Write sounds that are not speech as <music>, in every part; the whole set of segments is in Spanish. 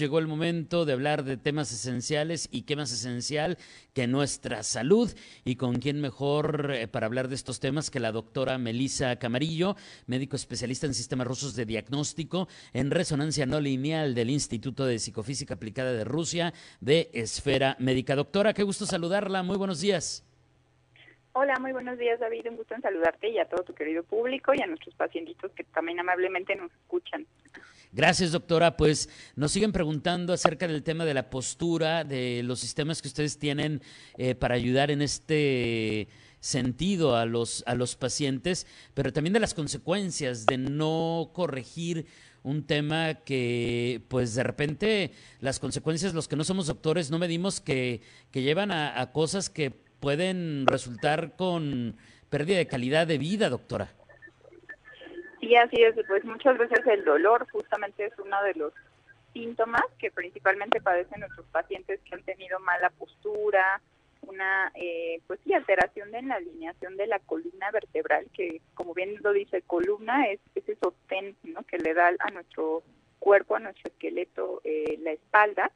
Llegó el momento de hablar de temas esenciales y qué más esencial que nuestra salud y con quién mejor eh, para hablar de estos temas que la doctora Melisa Camarillo, médico especialista en sistemas rusos de diagnóstico en resonancia no lineal del Instituto de Psicofísica Aplicada de Rusia de Esfera Médica. Doctora, qué gusto saludarla. Muy buenos días. Hola, muy buenos días David, un gusto en saludarte y a todo tu querido público y a nuestros pacientitos que también amablemente nos escuchan. Gracias, doctora. Pues nos siguen preguntando acerca del tema de la postura, de los sistemas que ustedes tienen eh, para ayudar en este sentido a los, a los pacientes, pero también de las consecuencias de no corregir un tema que, pues de repente, las consecuencias, los que no somos doctores, no medimos que, que llevan a, a cosas que pueden resultar con pérdida de calidad de vida, doctora. Sí, así es. Pues muchas veces el dolor justamente es uno de los síntomas que principalmente padecen nuestros pacientes que han tenido mala postura, una eh, pues sí alteración en la alineación de la columna vertebral que como bien lo dice columna es ese sostén ¿no? que le da a nuestro cuerpo a nuestro esqueleto eh, la espalda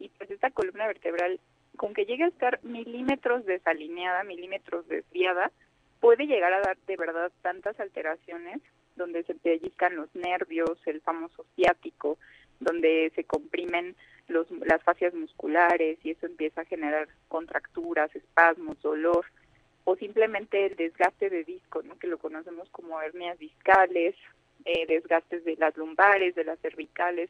y pues esta columna vertebral con que llegue a estar milímetros desalineada milímetros desviada puede llegar a dar de verdad tantas alteraciones donde se pellizcan los nervios, el famoso ciático, donde se comprimen los, las fascias musculares y eso empieza a generar contracturas, espasmos, dolor, o simplemente el desgaste de disco, ¿no? que lo conocemos como hernias discales, eh, desgastes de las lumbares, de las cervicales,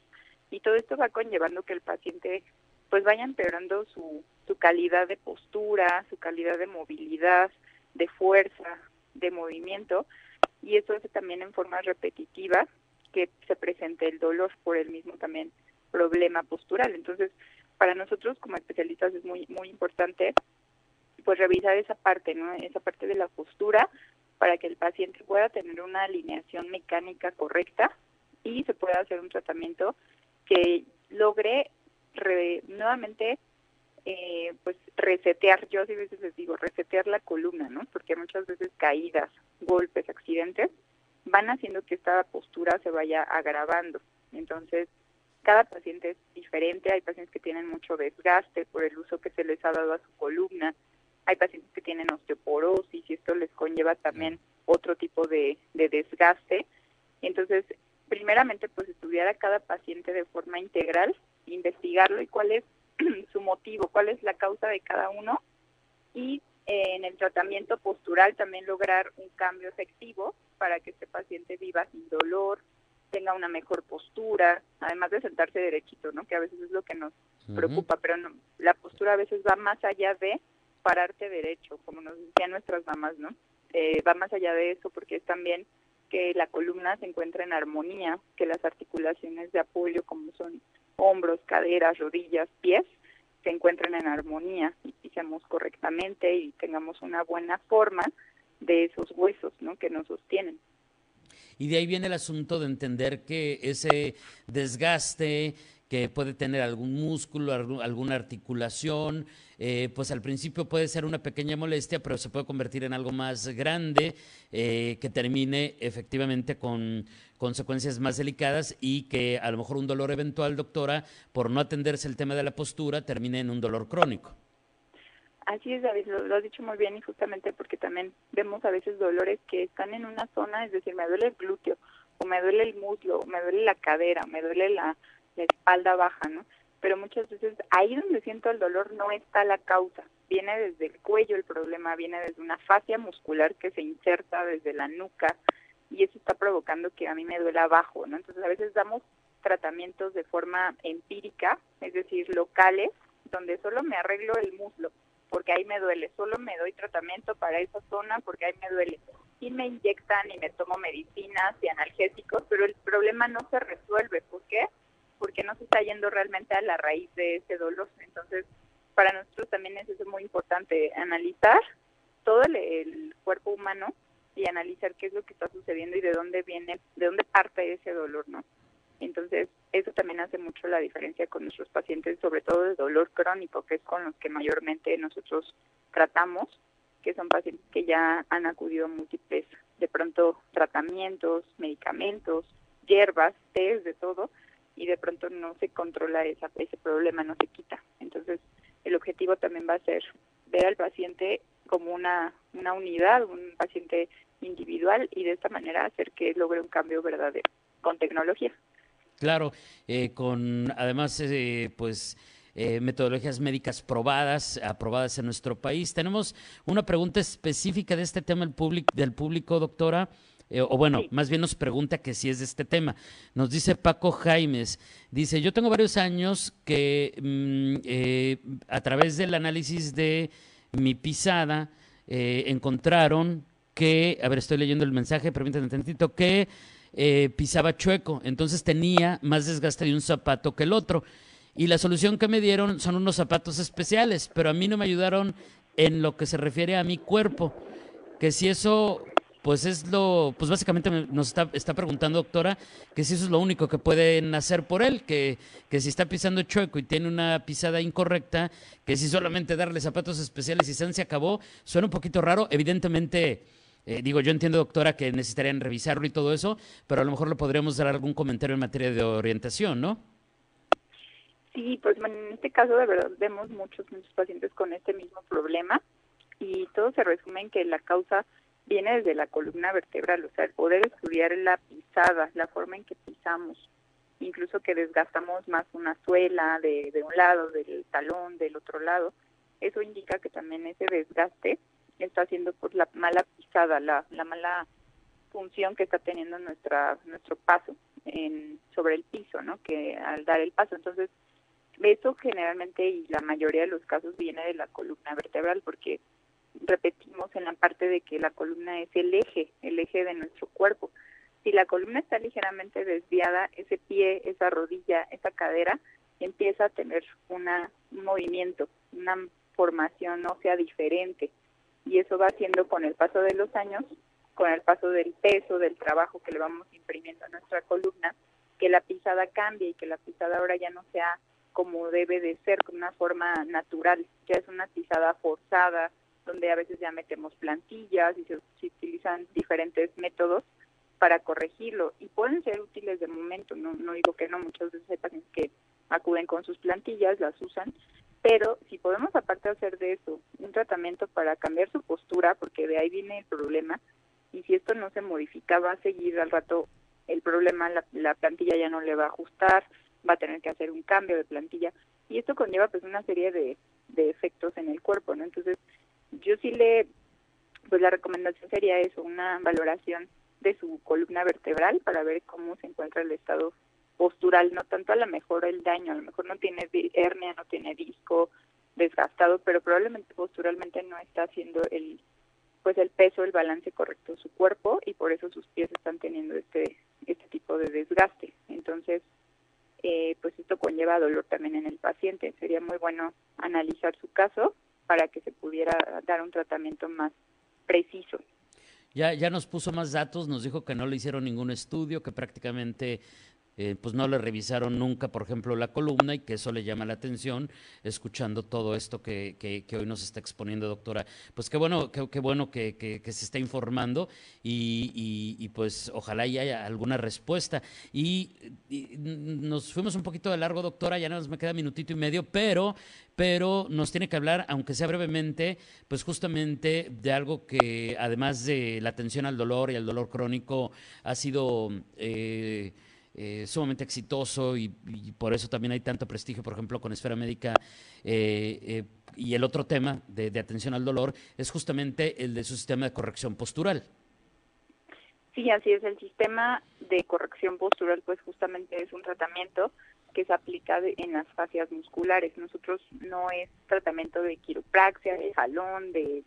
y todo esto va conllevando que el paciente pues vaya empeorando su, su calidad de postura, su calidad de movilidad, de fuerza, de movimiento, y eso hace también en forma repetitiva que se presente el dolor por el mismo también problema postural. Entonces, para nosotros como especialistas es muy muy importante pues revisar esa parte, ¿no? Esa parte de la postura para que el paciente pueda tener una alineación mecánica correcta y se pueda hacer un tratamiento que logre nuevamente eh, pues resetear, yo a veces les digo, resetear la columna, ¿no? Porque muchas veces caídas, golpes, accidentes van haciendo que esta postura se vaya agravando. Entonces, cada paciente es diferente, hay pacientes que tienen mucho desgaste por el uso que se les ha dado a su columna, hay pacientes que tienen osteoporosis y esto les conlleva también otro tipo de, de desgaste. Entonces, primeramente, pues estudiar a cada paciente de forma integral, investigarlo y cuál es <clears throat> su motivo, cuál es la causa de cada uno y eh, en el tratamiento postural también lograr un cambio efectivo para que este paciente viva sin dolor, tenga una mejor postura, además de sentarse derechito, ¿no? Que a veces es lo que nos preocupa, pero no, la postura a veces va más allá de pararte derecho, como nos decían nuestras mamás, ¿no? Eh, va más allá de eso porque es también que la columna se encuentra en armonía, que las articulaciones de apoyo como son hombros, caderas, rodillas, pies, se encuentren en armonía y pisemos correctamente y tengamos una buena forma de esos huesos ¿no? que nos sostienen. Y de ahí viene el asunto de entender que ese desgaste, que puede tener algún músculo, alguna articulación, eh, pues al principio puede ser una pequeña molestia, pero se puede convertir en algo más grande eh, que termine efectivamente con consecuencias más delicadas y que a lo mejor un dolor eventual, doctora, por no atenderse el tema de la postura, termine en un dolor crónico. Así es, David, lo, lo, has dicho muy bien y justamente porque también vemos a veces dolores que están en una zona, es decir, me duele el glúteo, o me duele el muslo, o me duele la cadera, me duele la, la espalda baja, ¿no? Pero muchas veces ahí donde siento el dolor no está la causa, viene desde el cuello el problema, viene desde una fascia muscular que se inserta desde la nuca y eso está provocando que a mí me duela abajo, ¿no? Entonces a veces damos tratamientos de forma empírica, es decir, locales, donde solo me arreglo el muslo, porque ahí me duele, solo me doy tratamiento para esa zona porque ahí me duele. Y me inyectan y me tomo medicinas y analgésicos, pero el problema no se resuelve. ¿Por qué? Porque no se está yendo realmente a la raíz de ese dolor. Entonces, para nosotros también es eso muy importante, analizar todo el, cuerpo humano y analizar qué es lo que está sucediendo y de dónde viene, de dónde parte ese dolor, ¿no? Entonces, eso también hace mucho la diferencia con nuestros pacientes, sobre todo de dolor crónico, que es con los que mayormente nosotros tratamos, que son pacientes que ya han acudido a múltiples, de pronto, tratamientos, medicamentos, hierbas, test, de todo, y de pronto no se controla esa, ese problema, no se quita. Entonces, el objetivo también va a ser ver al paciente como una, una unidad, un paciente individual y de esta manera hacer que logre un cambio verdadero con tecnología. Claro, eh, con además, eh, pues... Eh, metodologías médicas probadas, aprobadas en nuestro país. Tenemos una pregunta específica de este tema del público, del público doctora. O bueno, más bien nos pregunta que si es de este tema. Nos dice Paco Jaimes, dice, yo tengo varios años que mm, a través del análisis de mi pisada encontraron que, a ver, estoy leyendo el mensaje, permítanme un tantito, que eh, pisaba chueco, entonces tenía más desgaste de un zapato que el otro. Y la solución que me dieron son unos zapatos especiales, pero a mí no me ayudaron en lo que se refiere a mi cuerpo. Que si eso, pues es lo, pues básicamente nos está, está preguntando, doctora, que si eso es lo único que pueden hacer por él, que, que si está pisando chueco y tiene una pisada incorrecta, que si solamente darle zapatos especiales y se acabó, suena un poquito raro. Evidentemente, eh, digo, yo entiendo, doctora, que necesitarían revisarlo y todo eso, pero a lo mejor le podríamos dar algún comentario en materia de orientación, ¿no? Sí, pues en este caso de verdad vemos muchos, muchos pacientes con este mismo problema y todo se resume en que la causa viene desde la columna vertebral, o sea, el poder estudiar la pisada, la forma en que pisamos, incluso que desgastamos más una suela de, de un lado, del talón, del otro lado, eso indica que también ese desgaste está haciendo por la mala pisada, la, la mala función que está teniendo nuestra nuestro paso en, sobre el piso, ¿no? Que al dar el paso, entonces eso generalmente y la mayoría de los casos viene de la columna vertebral porque repetimos la parte de que la columna es el eje, el eje de nuestro cuerpo. Si la columna está ligeramente desviada, ese pie, esa rodilla, esa cadera empieza a tener una, un movimiento, una formación ósea diferente y eso va haciendo con el paso de los años, con el paso del peso, del trabajo que le vamos imprimiendo a nuestra columna, que la pisada cambie y que la pisada ahora ya no sea como debe de ser, con una forma natural, ya es una pisada forzada, donde a veces ya metemos plantillas y se, utilizan diferentes métodos para corregirlo y pueden ser útiles de momento, no, no digo que no, muchas veces hay pacientes que acuden con sus plantillas, las usan, pero si podemos aparte hacer de eso un tratamiento para cambiar su postura, porque de ahí viene el problema, y si esto no se modifica, va a seguir al rato el problema, la, plantilla ya no le va a ajustar, va a tener que hacer un cambio de plantilla, y esto conlleva pues una serie de, de efectos en el cuerpo, ¿no? Entonces, le, pues la recomendación sería eso, una valoración de su columna vertebral para ver cómo se encuentra el estado postural, no tanto a lo mejor el daño, a lo mejor no tiene hernia, no tiene disco desgastado, pero probablemente posturalmente no está haciendo el pues el peso, el balance correcto de su cuerpo y por eso sus pies están teniendo este este tipo de desgaste. Entonces, eh, pues esto conlleva dolor también en el paciente. Sería muy bueno analizar su caso para que se pudiera dar un tratamiento más preciso. Ya, ya nos puso más datos, nos dijo que no le hicieron ningún estudio, que prácticamente eh, pues no le revisaron nunca, por ejemplo, la columna y que eso le llama la atención escuchando todo esto que, que, hoy nos está exponiendo, doctora. Pues qué bueno, qué, bueno que, que, se está informando y, y, pues ojalá haya alguna respuesta. Y, nos fuimos un poquito de largo, doctora, ya nos me queda minutito y medio, pero, pero nos tiene que hablar, aunque sea brevemente, pues justamente de algo que además de la atención al dolor y al dolor crónico ha sido... Eh, eh, sumamente exitoso y, por eso también hay tanto prestigio, por ejemplo, con Esfera Médica. Eh, eh, y el otro tema de, atención al dolor es justamente el de su sistema de corrección postural. Sí, así es. El sistema de corrección postural, pues justamente es un tratamiento que se aplica en las fascias musculares. Nosotros no es tratamiento de quiropraxia, de jalón, de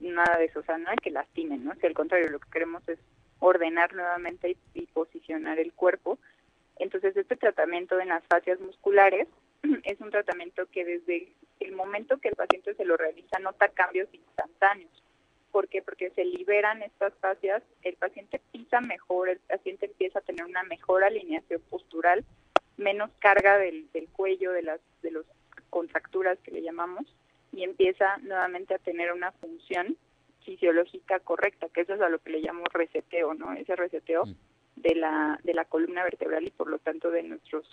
nada de eso, o sea, no hay que lastimen, ¿no? Si al contrario, lo que queremos es ordenar nuevamente y, posicionar el cuerpo. Entonces, este tratamiento en las fascias musculares <clears throat> es un tratamiento que desde el momento que el paciente se lo realiza nota cambios instantáneos. ¿Por qué? Porque se liberan estas fascias, el paciente pisa mejor, el paciente empieza a tener una mejor alineación postural, menos carga del, del cuello, de las de los contracturas que le llamamos, y empieza nuevamente a tener una función fisiológica correcta, que eso es a lo que le llamo reseteo, ¿no? Ese reseteo mm. de la de la columna vertebral y por lo tanto de nuestros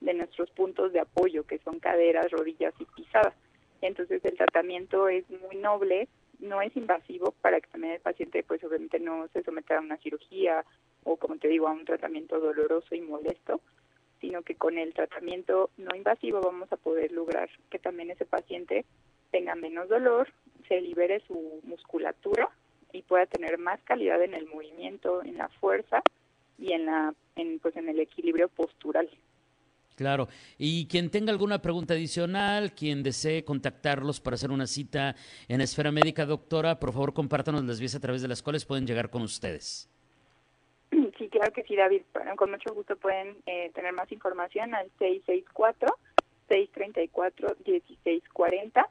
de nuestros puntos de apoyo, que son caderas, rodillas y pisadas. Entonces el tratamiento es muy noble, no es invasivo para que también el paciente pues obviamente no se someta a una cirugía o como te digo a un tratamiento doloroso y molesto, sino que con el tratamiento no invasivo vamos a poder lograr que también ese paciente tenga menos dolor, se libere su musculatura y pueda tener más calidad en el movimiento, en la fuerza y en la en pues en el equilibrio postural. Claro. Y quien tenga alguna pregunta adicional, quien desee contactarlos para hacer una cita en Esfera Médica, doctora, por favor compártanos las vías a través de las cuales pueden llegar con ustedes. <clears throat> Sí, claro que sí, David. con mucho gusto pueden eh, tener más información al 664-634-1640,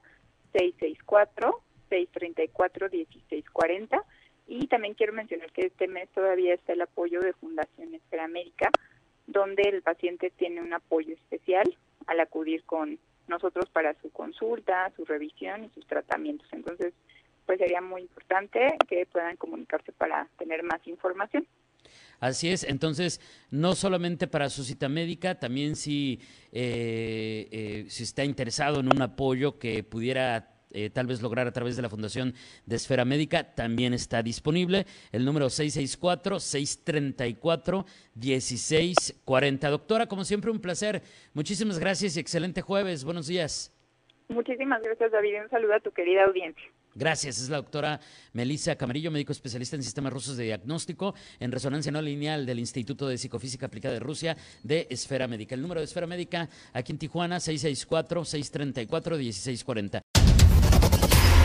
664-634-1640. Y también quiero mencionar que este mes todavía está el apoyo de Fundación Esfera Médica donde el paciente tiene un apoyo especial al acudir con nosotros para su consulta, su revisión y sus tratamientos. Entonces, pues sería muy importante que puedan comunicarse para tener más información. Así es, entonces, no solamente para su cita médica, también si, eh, eh, si está interesado en un apoyo que pudiera eh, tal vez lograr a través de la Fundación de Esfera Médica, también está disponible. El número 664-634-1640. Doctora, como siempre, un placer. Muchísimas gracias y excelente jueves. Buenos días. Muchísimas gracias, David. Un saludo a tu querida audiencia. Gracias, es la doctora Melissa Camarillo, médico especialista en sistemas rusos de diagnóstico en resonancia no lineal del Instituto de Psicofísica Aplicada de Rusia de Esfera Médica. El número de Esfera Médica aquí en Tijuana, 664-634-1640.